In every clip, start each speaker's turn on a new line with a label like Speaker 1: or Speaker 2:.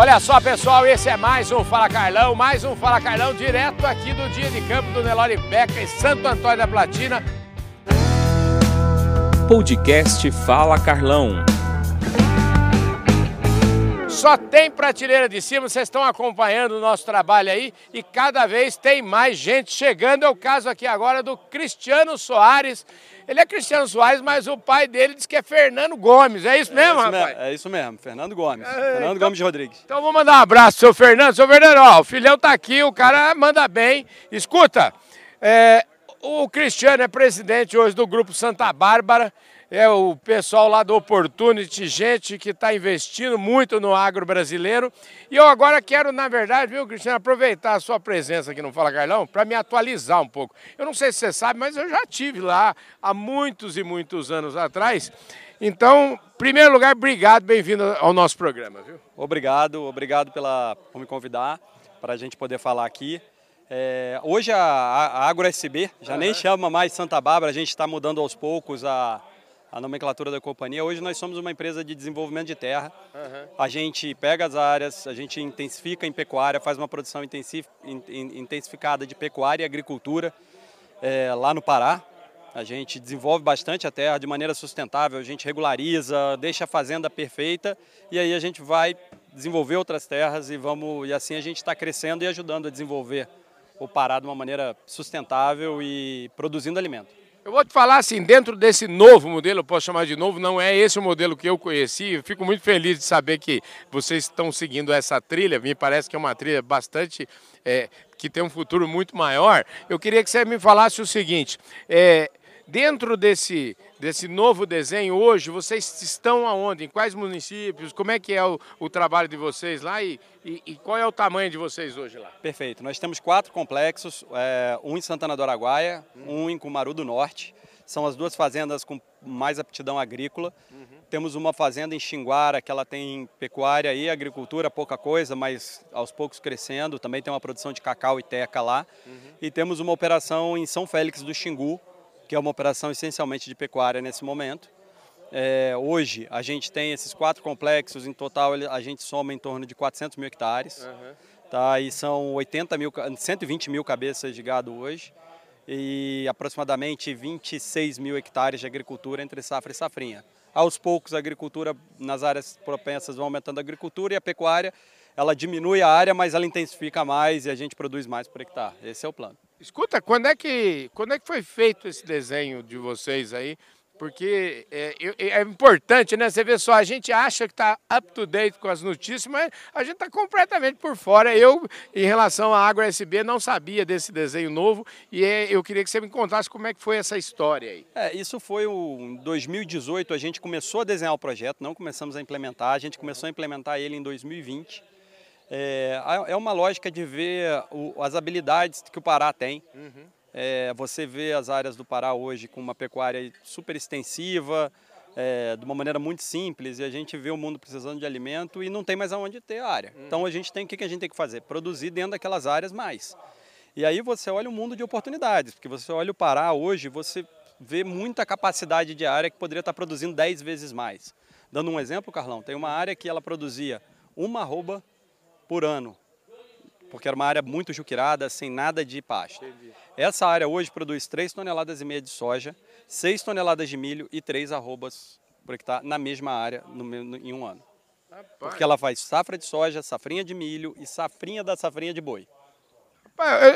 Speaker 1: Olha só, pessoal, esse é mais um Fala Carlão, mais um Fala Carlão direto aqui do dia de campo do Nelore Beca em Santo Antônio da Platina.
Speaker 2: Podcast Fala Carlão.
Speaker 1: Só tem prateleira de cima, vocês estão acompanhando o nosso trabalho aí e cada vez tem mais gente chegando. É o caso aqui agora do Cristiano Soares. Ele é Cristiano Soares, mas o pai dele diz que é Fernando Gomes. É isso mesmo,
Speaker 3: é isso
Speaker 1: rapaz?
Speaker 3: Mesmo, é isso mesmo, Fernando Gomes.
Speaker 1: É,
Speaker 3: Fernando
Speaker 1: então,
Speaker 3: Gomes Rodrigues.
Speaker 1: Então vou mandar um abraço, seu Fernando. Seu Fernando, ó, o filhão tá aqui, o cara manda bem. Escuta, é, o Cristiano é presidente hoje do Grupo Santa Bárbara é o pessoal lá do Opportunity, gente que está investindo muito no agro brasileiro. E eu agora quero, na verdade, viu, Cristiano, aproveitar a sua presença aqui no Fala Carlão para me atualizar um pouco. Eu não sei se você sabe, mas eu já tive lá há muitos e muitos anos atrás. Então, em primeiro lugar, obrigado, bem-vindo ao nosso programa. Viu?
Speaker 3: Obrigado, obrigado pela, por me convidar para a gente poder falar aqui. É, hoje a, a Agro SB já uhum. nem chama mais Santa Bárbara, a gente está mudando aos poucos a, a nomenclatura da companhia. Hoje nós somos uma empresa de desenvolvimento de terra. Uhum. A gente pega as áreas, a gente intensifica em pecuária, faz uma produção intensificada de pecuária e agricultura é, lá no Pará. A gente desenvolve bastante a terra de maneira sustentável, a gente regulariza, deixa a fazenda perfeita e aí a gente vai desenvolver outras terras e vamos e assim a gente está crescendo e ajudando a desenvolver o Pará de uma maneira sustentável e produzindo alimento.
Speaker 1: Eu vou te falar assim, dentro desse novo modelo, eu posso chamar de novo, não é esse o modelo que eu conheci. Eu fico muito feliz de saber que vocês estão seguindo essa trilha. Me parece que é uma trilha bastante é, que tem um futuro muito maior. Eu queria que você me falasse o seguinte: é, dentro desse, desse novo desenho hoje, vocês estão aonde? Em quais municípios? Como é que é o, o trabalho de vocês lá e, e, e, qual é o tamanho de vocês hoje lá?
Speaker 3: Perfeito. Nós temos quatro complexos, é, um em Santana do Araguaia, um em Cumaru do Norte. São as duas fazendas com mais aptidão agrícola. Uhum. Temos uma fazenda em Xinguara, que ela tem pecuária e agricultura, pouca coisa, mas aos poucos crescendo. Também tem uma produção de cacau e teca lá. Uhum. E temos uma operação em São Félix do Xingu, que é uma operação essencialmente de pecuária nesse momento. É, hoje a gente tem esses quatro complexos, em total a gente soma em torno de 400 mil hectares. Uhum. Tá, e são 80 mil, 120 mil cabeças de gado hoje e aproximadamente 26 mil hectares de agricultura entre safra e safrinha. Aos poucos a agricultura nas áreas propensas vão aumentando a agricultura e a pecuária ela diminui a área, mas ela intensifica mais e a gente produz mais por hectare. Esse é o plano.
Speaker 1: Escuta, quando é que, quando é que foi feito esse desenho de vocês aí? Porque é, é, importante, né? Você vê só, a gente acha que está up to date com as notícias, mas a gente está completamente por fora. Eu, em relação à Agro SB, não sabia desse desenho novo e é, eu queria que você me contasse como é que foi essa história aí.
Speaker 3: É, isso foi o, em 2018, a gente começou a desenhar o projeto, não começamos a implementar, a gente começou a implementar ele em 2020. É, é uma lógica de ver o, as habilidades que o Pará tem. Uhum. É, você vê as áreas do Pará hoje com uma pecuária super extensiva, é, de uma maneira muito simples, e a gente vê o mundo precisando de alimento e não tem mais aonde ter área. Uhum. Então a gente tem o que a gente tem que fazer? Produzir dentro daquelas áreas mais. E aí você olha o mundo de oportunidades, porque você olha o Pará hoje, você vê muita capacidade de área que poderia estar produzindo 10 vezes mais. Dando um exemplo, Carlão, tem uma área que ela produzia uma arroba por ano, porque era uma área muito juquirada, sem nada de pasto. Essa área hoje produz 3 toneladas e meia de soja, 6 toneladas de milho e 3 arrobas por hectare na mesma área no, no, em um ano. Porque ela faz safra de soja, safrinha de milho e safrinha da safrinha de boi.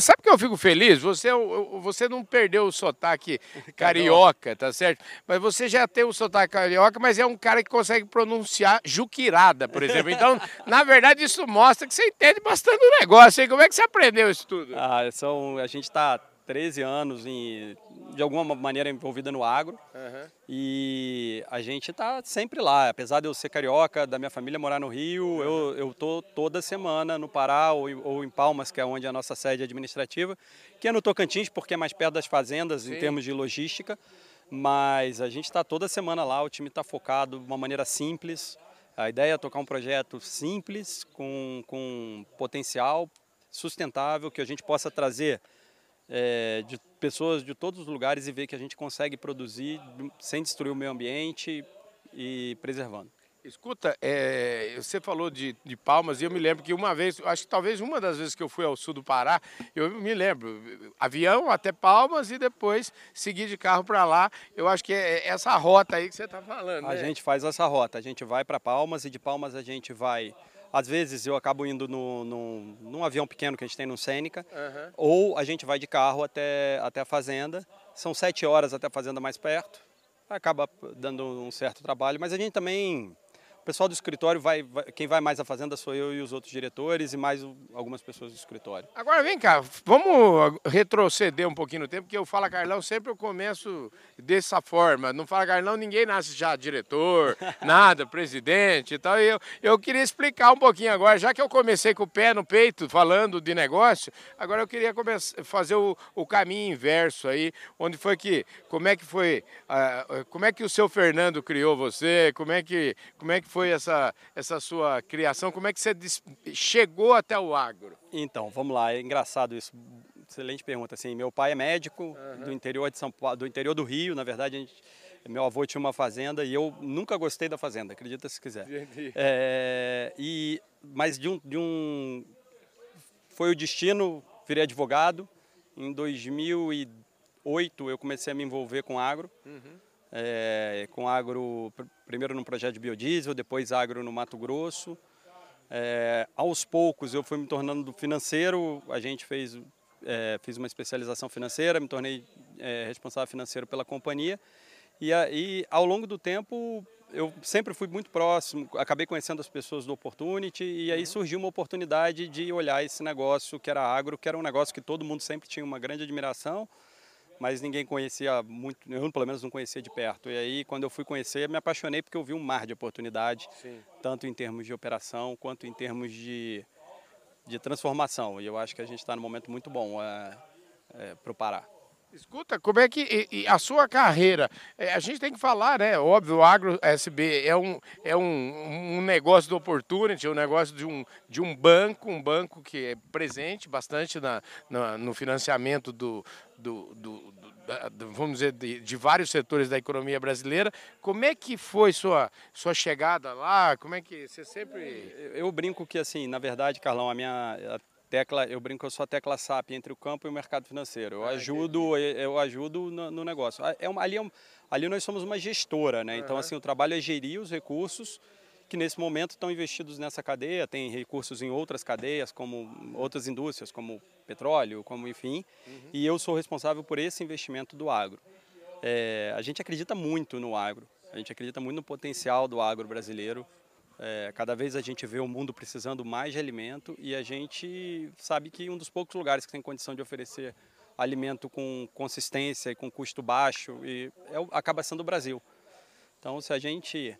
Speaker 1: Sabe que eu fico feliz? Você, é você não perdeu o sotaque carioca, tá certo? Mas você já tem o sotaque carioca, mas é um cara que consegue pronunciar juquirada, por exemplo. Então, na verdade, isso mostra que você entende bastante do negócio. Hein? Como é que você aprendeu isso tudo?
Speaker 3: Ah, são, a gente está 13 anos em, de alguma maneira envolvida no agro uhum. e a gente está sempre lá. Apesar de eu ser carioca, da minha família morar no Rio, uhum. eu, eu tô toda semana no Pará ou, ou, em Palmas, que é onde é a nossa sede administrativa, que é no Tocantins, porque é mais perto das fazendas Sim. em termos de logística. Mas a gente está toda semana lá, o time está focado de uma maneira simples. A ideia é tocar um projeto simples, com, com potencial sustentável, que a gente possa trazer é, de pessoas de todos os lugares e ver que a gente consegue produzir sem destruir o meio ambiente e preservando.
Speaker 1: Escuta, é, você falou de, de, Palmas e eu me lembro que uma vez, acho que talvez uma das vezes que eu fui ao sul do Pará, eu me lembro, avião até Palmas e depois seguir de carro para lá. Eu acho que é essa rota aí que você está falando.
Speaker 3: A
Speaker 1: né?
Speaker 3: gente faz essa rota, a gente vai para Palmas e de Palmas a gente vai às vezes eu acabo indo no, no, num avião pequeno que a gente tem no Sêneca, uhum. ou a gente vai de carro até, até a fazenda. São sete horas até a fazenda mais perto. Acaba dando um certo trabalho, mas a gente também pessoal do escritório vai, vai, quem vai mais à fazenda sou eu e os outros diretores e mais algumas pessoas do escritório.
Speaker 1: Agora vem cá, vamos retroceder um pouquinho no tempo, porque eu Fala Carlão sempre eu começo dessa forma. Não Fala Carlão ninguém nasce já diretor, nada, presidente e tal. E eu, eu queria explicar um pouquinho agora, já que eu comecei com o pé no peito falando de negócio, agora eu queria começar, fazer o, o caminho inverso aí, onde foi que, como é que foi, uh, como é que o seu Fernando criou você, como é que, como é que foi essa, essa sua criação? Como é que você chegou até o agro?
Speaker 3: Então, vamos lá, é engraçado isso. Excelente pergunta. Assim, meu pai é médico uhum. do interior de São Paulo, do interior do Rio. Na verdade, gente, meu avô tinha uma fazenda e eu nunca gostei da fazenda. Acredita se quiser. É, e mas de um, de um foi o destino. Virei advogado. Em 2008 eu comecei a me envolver com agro. Uhum é, com agro, primeiro num projeto de biodiesel, depois agro no Mato Grosso. É, aos poucos eu fui me tornando financeiro, a gente fez, é, fiz uma especialização financeira, me tornei responsável financeiro pela companhia. E, aí, ao longo do tempo, eu sempre fui muito próximo, acabei conhecendo as pessoas do Opportunity e aí surgiu uma oportunidade de olhar esse negócio que era agro, que era um negócio que todo mundo sempre tinha uma grande admiração, mas ninguém conhecia muito, eu pelo menos não conhecia de perto. E aí, quando eu fui conhecer, me apaixonei porque eu vi um mar de oportunidade, Sim. tanto em termos de operação quanto em termos de, de transformação. E eu acho que a gente está num momento muito bom é, é, para o Pará.
Speaker 1: Escuta, como é que e, e a sua carreira? É, a gente tem que falar, né? Óbvio, o Agro SB é um, é um, um negócio do Opportunity, um negócio de um, de um banco, um banco que é presente bastante na, na no financiamento do, do, do, do, vamos dizer, de, de, vários setores da economia brasileira. Como é que foi sua, sua chegada lá? Como é que você sempre...
Speaker 3: Eu brinco que, assim, na verdade, Carlão, a minha a tecla, eu brinco eu sou a tecla SAP entre o campo e o mercado financeiro. Eu ah, ajudo, eu, eu ajudo no, no, negócio. É uma, ali, é ali nós somos uma gestora, né? Então, assim, o trabalho é gerir os recursos que nesse momento estão investidos nessa cadeia, tem recursos em outras cadeias, como outras indústrias, como petróleo, como enfim, uhum. e eu sou responsável por esse investimento do agro. É, a gente acredita muito no agro, a gente acredita muito no potencial do agro brasileiro. É, cada vez a gente vê o mundo precisando mais de alimento e a gente sabe que um dos poucos lugares que tem condição de oferecer alimento com consistência e com custo baixo e é, acaba sendo o Brasil. Então, se a gente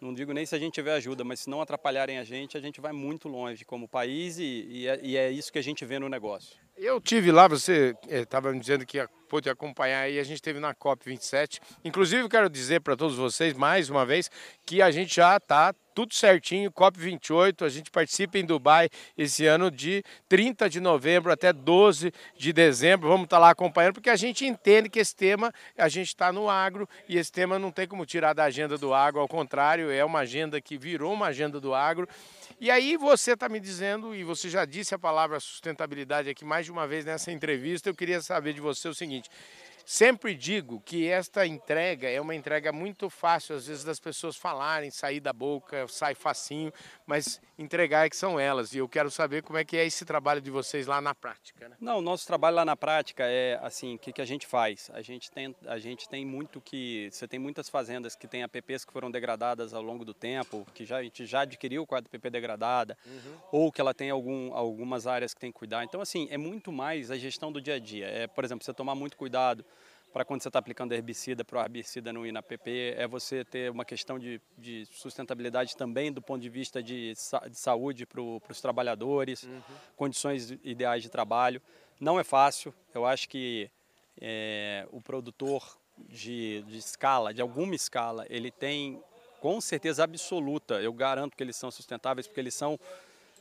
Speaker 3: não digo nem se a gente tiver ajuda, mas se não atrapalharem a gente, a gente vai muito longe como país e, e, é, e é, isso que a gente vê no negócio.
Speaker 1: Eu tive lá, você estava eh, me dizendo que pôde acompanhar aí, a gente esteve na COP27. Inclusive, quero dizer para todos vocês, mais uma vez, que a gente já está tudo certinho, COP28, a gente participa em Dubai esse ano de 30 de novembro até 12 de dezembro. Vamos estar tá lá acompanhando, porque a gente entende que esse tema, a gente está no agro e esse tema não tem como tirar da agenda do agro, ao contrário, é uma agenda que virou uma agenda do agro. E aí você está me dizendo, e você já disse a palavra sustentabilidade aqui mais de uma vez nessa entrevista, eu queria saber de você o seguinte. Sempre digo que esta entrega é uma entrega muito fácil, às vezes, das pessoas falarem, sair da boca, sai facinho, mas entregar é que são elas. E eu quero saber como é que é esse trabalho de vocês lá na prática. Né?
Speaker 3: Não, o nosso trabalho lá na prática é assim, o que, que a gente faz? A gente, tem, a gente tem muito que. Você tem muitas fazendas que têm APPs que foram degradadas ao longo do tempo, que já, a gente já adquiriu com a APP degradada, uhum. ou que ela tem algum, algumas áreas que tem que cuidar. Então, assim, é muito mais a gestão do dia a dia. É, por exemplo, você tomar muito cuidado para quando você está aplicando herbicida, para o herbicida não ir na PP, é você ter uma questão de, de sustentabilidade também do ponto de vista de, de saúde para os trabalhadores, uhum. condições ideais de trabalho. Não é fácil, eu acho que é, o produtor de, de escala, de alguma escala, ele tem com certeza absoluta, eu garanto que eles são sustentáveis, porque eles são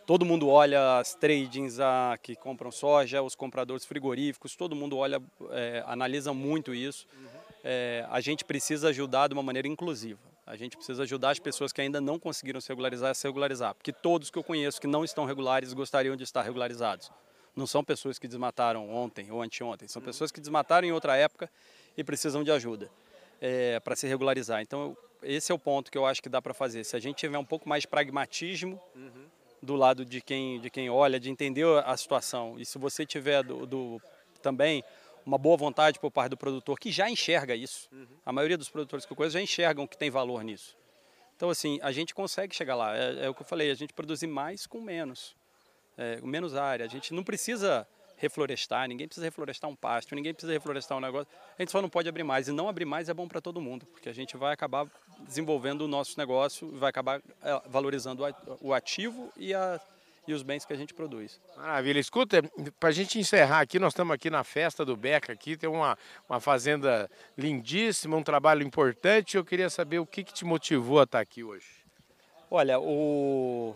Speaker 3: Todo mundo olha as tradings a, que compram soja, os compradores frigoríficos, todo mundo olha, é, analisa muito isso. Uhum. É, a gente precisa ajudar de uma maneira inclusiva. A gente precisa ajudar as pessoas que ainda não conseguiram se regularizar a se regularizar, porque todos que eu conheço que não estão regulares gostariam de estar regularizados. Não são pessoas que desmataram ontem ou anteontem, são pessoas que desmataram em outra época e precisam de ajuda é, para se regularizar. Então, esse é o ponto que eu acho que dá para fazer. Se a gente tiver um pouco mais de pragmatismo uhum. Do lado de quem, de quem olha, de entender a situação, e se você tiver do, do também uma boa vontade por parte do produtor que já enxerga isso. Uhum. A maioria dos produtores que eu conheço já enxergam que tem valor nisso. Então, assim, a gente consegue chegar lá. É, é o que eu falei, a gente produzir mais com menos. É, com menos área. A gente não precisa reflorestar, ninguém precisa reflorestar um pasto, ninguém precisa reflorestar um negócio. A gente só não pode abrir mais. E não abrir mais é bom para todo mundo, porque a gente vai acabar desenvolvendo o nosso negócio, vai acabar é, valorizando o ativo e a e os bens que a gente produz.
Speaker 1: Maravilha. Escuta, para a gente encerrar aqui, nós estamos aqui na festa do Beca, aqui tem uma, uma fazenda lindíssima, um trabalho importante. Eu queria saber o que, que te motivou a estar aqui hoje.
Speaker 3: Olha, o,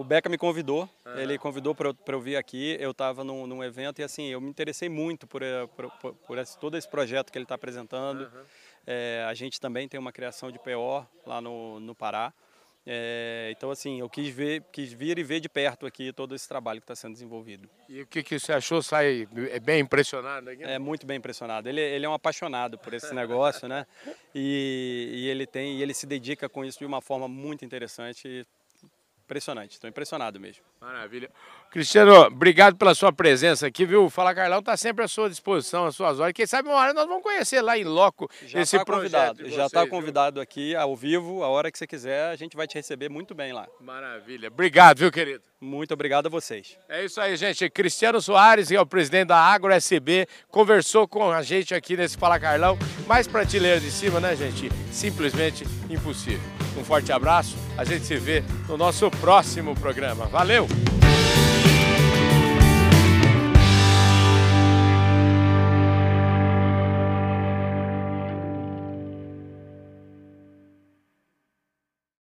Speaker 3: o Beca me convidou, uhum. ele convidou para eu, eu vir aqui. Eu estava num, num, evento e assim, eu me interessei muito por, eh, por, por, por esse, todo esse projeto que ele está apresentando. Uhum. É, a gente também tem uma criação de PO lá no, no Pará. É, então, assim, eu quis ver, quis vir e ver de perto aqui todo esse trabalho que está sendo desenvolvido.
Speaker 1: E o que, que você achou? Sai é bem impressionado aqui?
Speaker 3: É muito bem impressionado. Ele, ele é um apaixonado por esse negócio, né? E, e, ele tem, e ele se dedica com isso de uma forma muito interessante. Impressionante, estou impressionado mesmo.
Speaker 1: Maravilha. Cristiano, obrigado pela sua presença aqui, viu? Fala Carlão está sempre à sua disposição, às suas horas. Quem sabe uma hora nós vamos conhecer lá em loco já esse tá.
Speaker 3: Convidado, já está convidado aqui ao vivo, a hora que você quiser, a gente vai te receber muito bem lá.
Speaker 1: Maravilha. Obrigado, viu, querido?
Speaker 3: Muito obrigado a vocês.
Speaker 1: É isso aí, gente. Cristiano Soares, que é o presidente da Agro SB, conversou com a gente aqui nesse Fala Carlão. Mais prateleira de cima, né, gente? Simplesmente impossível. Um forte abraço. A gente se vê no nosso próximo programa. Valeu!